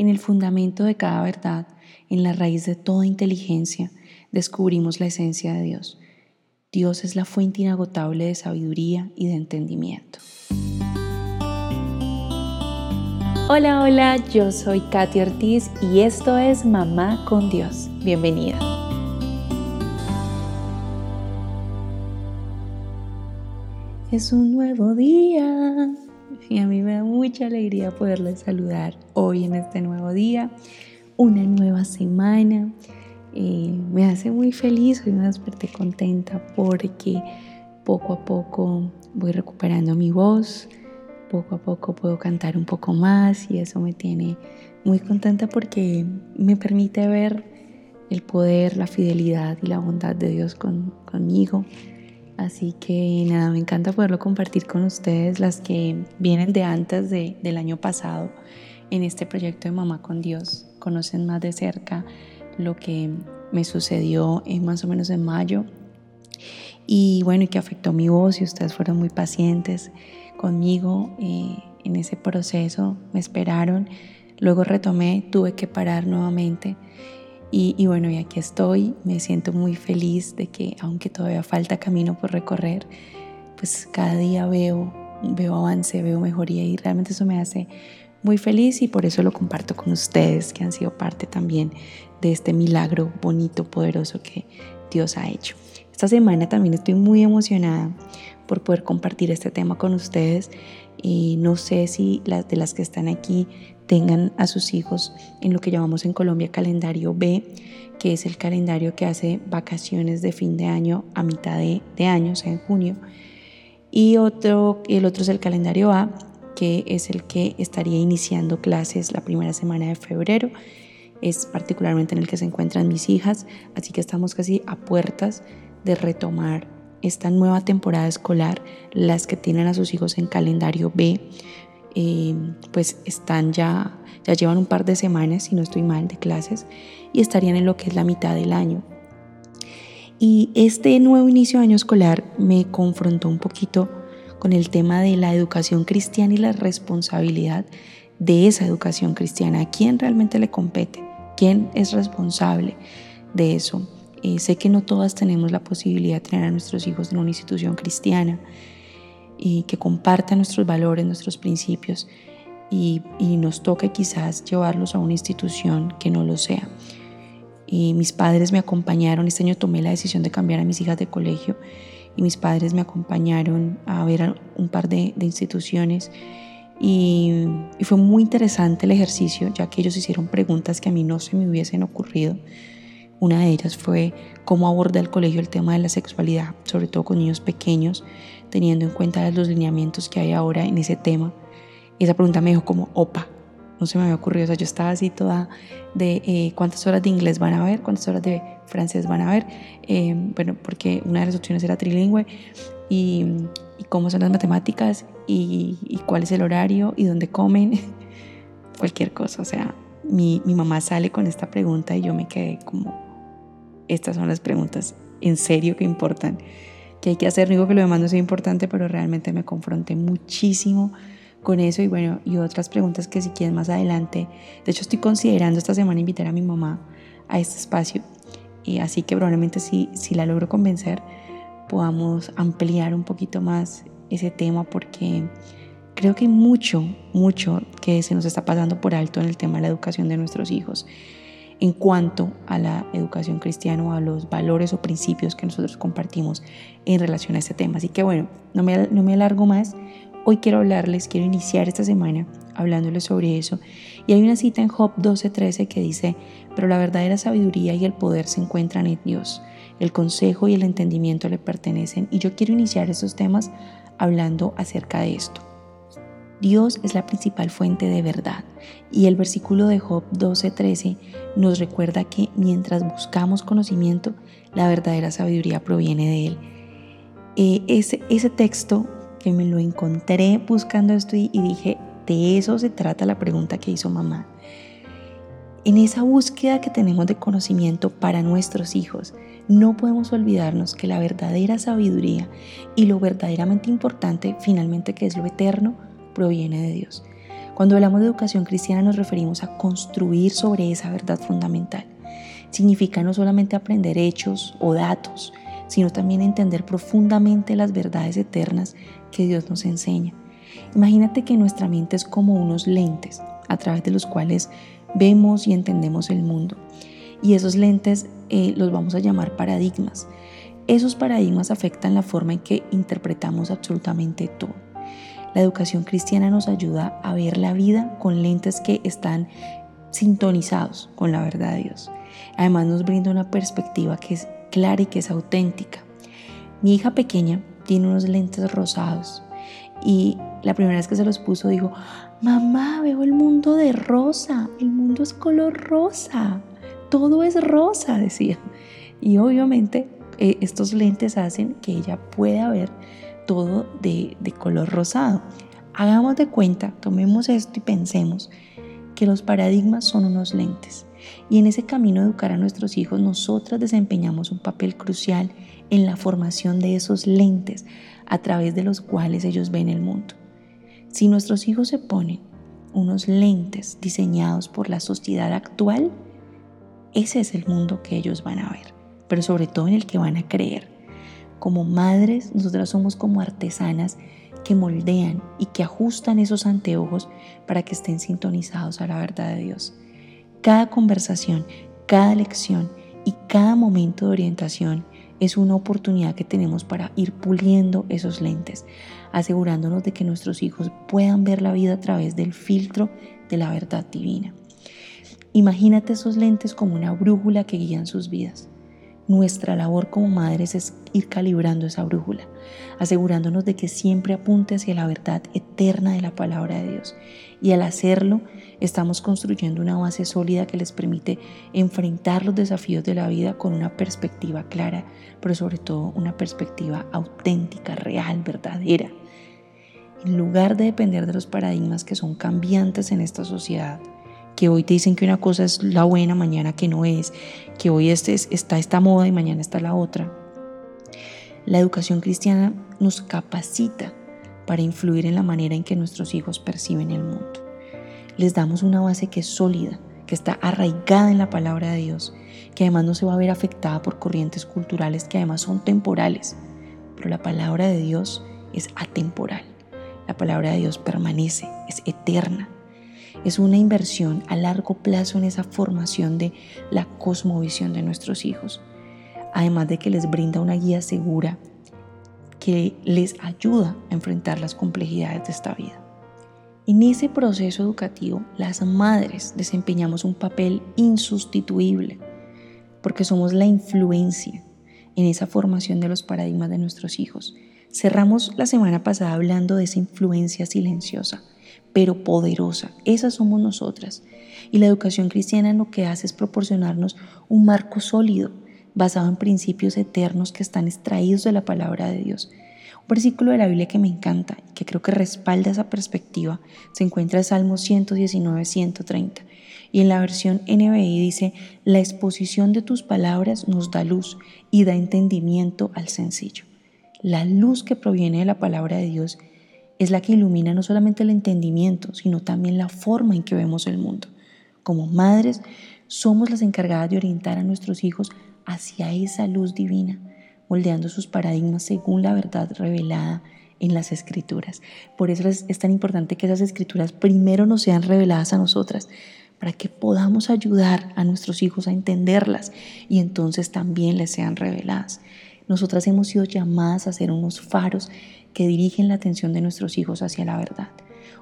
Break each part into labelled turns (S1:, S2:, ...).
S1: En el fundamento de cada verdad, en la raíz de toda inteligencia, descubrimos la esencia de Dios. Dios es la fuente inagotable de sabiduría y de entendimiento. Hola, hola, yo soy Katy Ortiz y esto es Mamá con Dios. Bienvenida. Es un nuevo día y a mí me da mucha alegría poderles saludar hoy en este nuevo día, una nueva semana. Eh, me hace muy feliz, hoy me desperté contenta porque poco a poco voy recuperando mi voz, poco a poco puedo cantar un poco más y eso me tiene muy contenta porque me permite ver el poder, la fidelidad y la bondad de Dios conmigo Así que nada, me encanta poderlo compartir con ustedes, las que vienen de antes del año pasado en este proyecto de Mamá con Dios, conocen más de cerca lo que me sucedió en más o menos en mayo. Y bueno, y que afectó mi voz y ustedes fueron muy pacientes conmigo eh, en ese proceso, me esperaron, luego retomé, tuve que parar nuevamente y, bueno, y aquí estoy, me siento muy feliz de que aunque todavía falta camino por recorrer, pues cada día veo, veo avance, veo mejoría y realmente eso me hace muy feliz y por eso lo comparto con ustedes que han sido parte también de este milagro bonito, poderoso que Dios ha hecho. Esta semana también estoy muy emocionada por poder compartir este tema con ustedes y no sé si las de las que están aquí tengan a sus hijos en lo que llamamos en Colombia calendario B, que es el calendario que hace vacaciones de fin de año a mitad de, año, o sea, en junio. Y otro, el otro es el calendario A, que es el que estaría iniciando clases la primera semana de febrero. Es particularmente en el que se encuentran mis hijas, así que estamos casi a puertas de retomar esta nueva temporada escolar, las que tienen a sus hijos en calendario B pues están ya, ya llevan un par de semanas, si no estoy mal, de clases y estarían en lo que es la mitad del año. Y este nuevo inicio de año escolar me confrontó un poquito con el tema de la educación cristiana y la responsabilidad de esa educación cristiana. ¿A quién realmente le compete? ¿Quién es responsable de eso? Eh, sé que no todas tenemos la posibilidad de tener a nuestros hijos en una institución cristiana y que compartan nuestros valores, nuestros principios y, nos toca quizás llevarlos a una institución que no lo sea. Y mis padres me acompañaron, este año tomé la decisión de cambiar a mis hijas de colegio y mis padres me acompañaron a ver un par de, instituciones y, y, fue muy interesante el ejercicio ya que ellos hicieron preguntas que a mí no se me hubiesen ocurrido. Una de ellas fue cómo aborda el colegio el tema de la sexualidad, sobre todo con niños pequeños teniendo en cuenta los lineamientos que hay ahora en ese tema. Y esa pregunta me dijo como, opa, no se me había ocurrido, o sea, yo estaba así toda de eh, cuántas horas de inglés van a ver, cuántas horas de francés van a ver, eh, bueno, porque una de las opciones era trilingüe, y, cómo son las matemáticas, y, y, cuál es el horario, y dónde comen, cualquier cosa, o sea, mi, mi mamá sale con esta pregunta y yo me quedé como, estas son las preguntas en serio que importan que hay que hacer. Digo que lo demás no sea importante, pero realmente me confronté muchísimo con eso y bueno, y otras preguntas que si quieren más adelante. De hecho, estoy considerando esta semana invitar a mi mamá a este espacio y así que probablemente si, si la logro convencer podamos ampliar un poquito más ese tema porque creo que hay mucho, mucho que se nos está pasando por alto en el tema de la educación de nuestros hijos en cuanto a la educación cristiana o a los valores o principios que nosotros compartimos en relación a este tema. Así que bueno, no me, no me alargo más. Hoy quiero hablarles, quiero iniciar esta semana hablándoles sobre eso. Y hay una cita en Job 12:13 que dice, pero la verdadera sabiduría y el poder se encuentran en Dios. El consejo y el entendimiento le pertenecen. Y yo quiero iniciar estos temas hablando acerca de esto. Dios es la principal fuente de verdad. Y el versículo de Job 12:13 nos recuerda que mientras buscamos conocimiento, la verdadera sabiduría proviene de Él. Eh, ese, texto que me lo encontré buscando esto y, y dije, de eso se trata la pregunta que hizo mamá. En esa búsqueda que tenemos de conocimiento para nuestros hijos, no podemos olvidarnos que la verdadera sabiduría y lo verdaderamente importante, finalmente que es lo eterno, proviene de Dios. Cuando hablamos de educación cristiana nos referimos a construir sobre esa verdad fundamental. Significa no solamente aprender hechos o datos, sino también entender profundamente las verdades eternas que Dios nos enseña. Imagínate que nuestra mente es como unos lentes a través de los cuales vemos y entendemos el mundo. Y esos lentes eh, los vamos a llamar paradigmas. Esos paradigmas afectan la forma en que interpretamos absolutamente todo. La educación cristiana nos ayuda a ver la vida con lentes que están sintonizados con la verdad de Dios. Además nos brinda una perspectiva que es clara y que es auténtica. Mi hija pequeña tiene unos lentes rosados y la primera vez que se los puso dijo, mamá, veo el mundo de rosa, el mundo es color rosa, todo es rosa, decía. Y obviamente eh, estos lentes hacen que ella pueda ver todo de, color rosado. Hagamos de cuenta, tomemos esto y pensemos que los paradigmas son unos lentes. Y en ese camino de educar a nuestros hijos, nosotras desempeñamos un papel crucial en la formación de esos lentes a través de los cuales ellos ven el mundo. Si nuestros hijos se ponen unos lentes diseñados por la sociedad actual, ese es el mundo que ellos van a ver, pero sobre todo en el que van a creer. Como madres, nosotras somos como artesanas que moldean y que ajustan esos anteojos para que estén sintonizados a la verdad de Dios. Cada conversación, cada lección y cada momento de orientación es una oportunidad que tenemos para ir puliendo esos lentes, asegurándonos de que nuestros hijos puedan ver la vida a través del filtro de la verdad divina. Imagínate esos lentes como una brújula que guían sus vidas. Nuestra labor como madres es ir calibrando esa brújula, asegurándonos de que siempre apunte hacia la verdad eterna de la palabra de Dios. Y al hacerlo, estamos construyendo una base sólida que les permite enfrentar los desafíos de la vida con una perspectiva clara, pero sobre todo una perspectiva auténtica, real, verdadera. En lugar de depender de los paradigmas que son cambiantes en esta sociedad, que hoy te dicen que una cosa es la buena, mañana que no es, que hoy este está esta moda y mañana está la otra. La educación cristiana nos capacita para influir en la manera en que nuestros hijos perciben el mundo. Les damos una base que es sólida, que está arraigada en la palabra de Dios, que además no se va a ver afectada por corrientes culturales que además son temporales. Pero la palabra de Dios es atemporal. La palabra de Dios permanece, es eterna es una inversión a largo plazo en esa formación de la cosmovisión de nuestros hijos, además de que les brinda una guía segura que les ayuda a enfrentar las complejidades de esta vida. En ese proceso educativo, las madres desempeñamos un papel insustituible porque somos la influencia en esa formación de los paradigmas de nuestros hijos. Cerramos la semana pasada hablando de esa influencia silenciosa pero poderosa. Esas somos nosotras. Y la educación cristiana lo que hace es proporcionarnos un marco sólido, basado en principios eternos que están extraídos de la palabra de Dios. Un versículo de la Biblia que me encanta y que creo que respalda esa perspectiva se encuentra en Salmo 119, 130. Y en la versión NBI dice, la exposición de tus palabras nos da luz y da entendimiento al sencillo. La luz que proviene de la palabra de Dios es la que ilumina no solamente el entendimiento, sino también la forma en que vemos el mundo. Como madres, somos las encargadas de orientar a nuestros hijos hacia esa luz divina, moldeando sus paradigmas según la verdad revelada en las escrituras. Por eso es, tan importante que esas escrituras primero nos sean reveladas a nosotras, para que podamos ayudar a nuestros hijos a entenderlas y entonces también les sean reveladas. Nosotras hemos sido llamadas a ser unos faros que dirigen la atención de nuestros hijos hacia la verdad,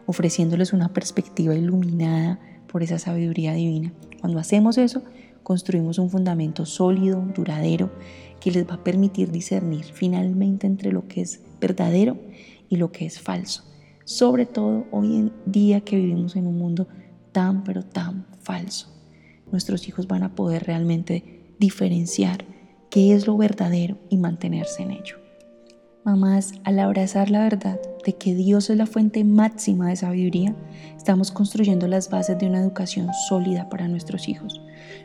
S1: ofreciéndoles una perspectiva iluminada por esa sabiduría divina. Cuando hacemos eso, construimos un fundamento sólido, duradero, que les va a permitir discernir finalmente entre lo que es verdadero y lo que es falso. Sobre todo hoy en día que vivimos en un mundo tan pero tan falso. Nuestros hijos van a poder realmente diferenciar qué es lo verdadero y mantenerse en ello. Mamás, al abrazar la verdad de que Dios es la fuente máxima de sabiduría, estamos construyendo las bases de una educación sólida para nuestros hijos.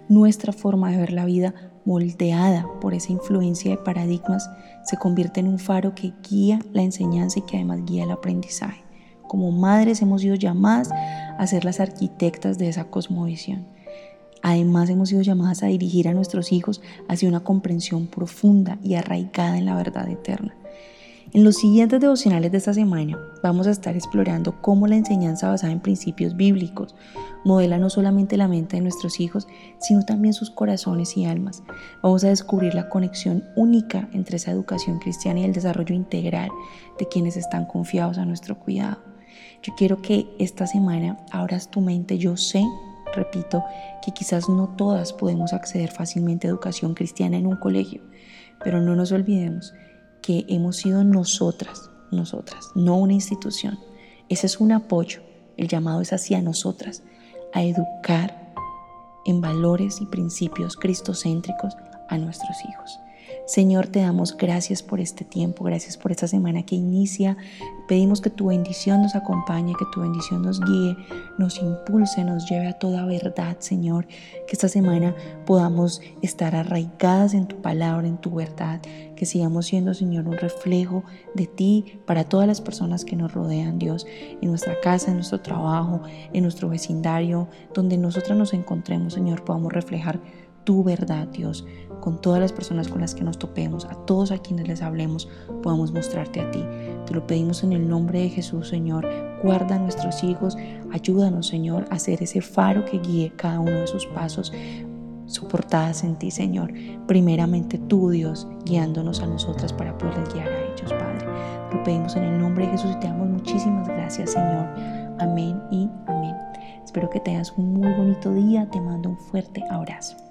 S1: Nuestra forma de ver la vida, moldeada por esa influencia de paradigmas, se convierte en un faro que guía la enseñanza y que además guía el aprendizaje. Como madres hemos sido llamadas a ser las arquitectas de esa cosmovisión. Además hemos sido llamadas a dirigir a nuestros hijos hacia una comprensión profunda y arraigada en la verdad eterna. En los siguientes devocionales de esta semana vamos a estar explorando cómo la enseñanza basada en principios bíblicos modela no solamente la mente de nuestros hijos, sino también sus corazones y almas. Vamos a descubrir la conexión única entre esa educación cristiana y el desarrollo integral de quienes están confiados a nuestro cuidado. Yo quiero que esta semana abras tu mente. Yo sé, repito, que quizás no todas podemos acceder fácilmente a educación cristiana en un colegio, pero no nos olvidemos que hemos sido nosotras, nosotras, no una institución. Ese es un apoyo. El llamado es hacia nosotras, a educar en valores y principios cristocéntricos a nuestros hijos. Señor, te damos gracias por este tiempo, gracias por esta semana que inicia. Pedimos que tu bendición nos acompañe, que tu bendición nos guíe, nos impulse, nos lleve a toda verdad, Señor. Que esta semana podamos estar arraigadas en tu palabra, en tu verdad. Que sigamos siendo, Señor, un reflejo de ti para todas las personas que nos rodean, Dios, en nuestra casa, en nuestro trabajo, en nuestro vecindario, donde nosotras nos encontremos, Señor, podamos reflejar tu verdad, Dios, con todas las personas con las que nos topemos, a todos a quienes les hablemos, podamos mostrarte a ti. Te lo pedimos en el nombre de Jesús, Señor. Guarda a nuestros hijos, ayúdanos, Señor, a ser ese faro que guíe cada uno de sus pasos, soportadas en ti, Señor. Primeramente tú, Dios, guiándonos a nosotras para poderles guiar a ellos, Padre. Te lo pedimos en el nombre de Jesús y te damos muchísimas gracias, Señor. Amén y amén. Espero que tengas un muy bonito día. Te mando un fuerte abrazo.